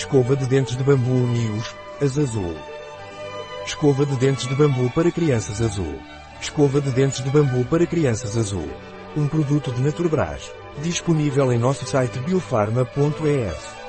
Escova de dentes de bambu News as azul. Escova de dentes de bambu para crianças azul. Escova de dentes de bambu para crianças azul. Um produto de Naturbras. Disponível em nosso site biofarma.es.